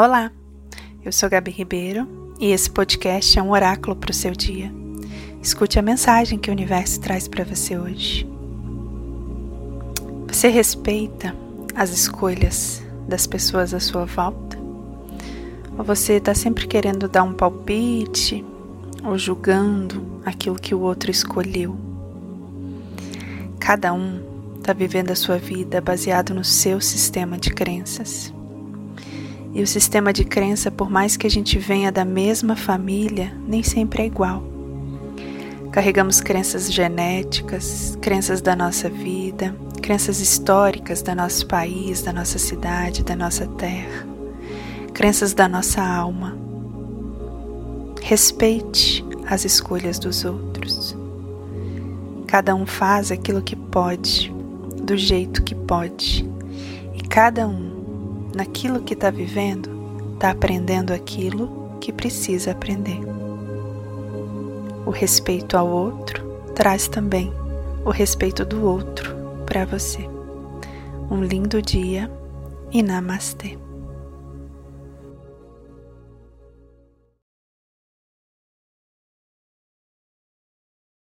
Olá, eu sou Gabi Ribeiro e esse podcast é um oráculo para o seu dia. Escute a mensagem que o universo traz para você hoje. Você respeita as escolhas das pessoas à sua volta? Ou você está sempre querendo dar um palpite ou julgando aquilo que o outro escolheu? Cada um está vivendo a sua vida baseado no seu sistema de crenças. E o sistema de crença, por mais que a gente venha da mesma família, nem sempre é igual. Carregamos crenças genéticas, crenças da nossa vida, crenças históricas do nosso país, da nossa cidade, da nossa terra, crenças da nossa alma. Respeite as escolhas dos outros. Cada um faz aquilo que pode, do jeito que pode, e cada um naquilo que está vivendo, está aprendendo aquilo que precisa aprender. O respeito ao outro traz também o respeito do outro para você. Um lindo dia e namastê.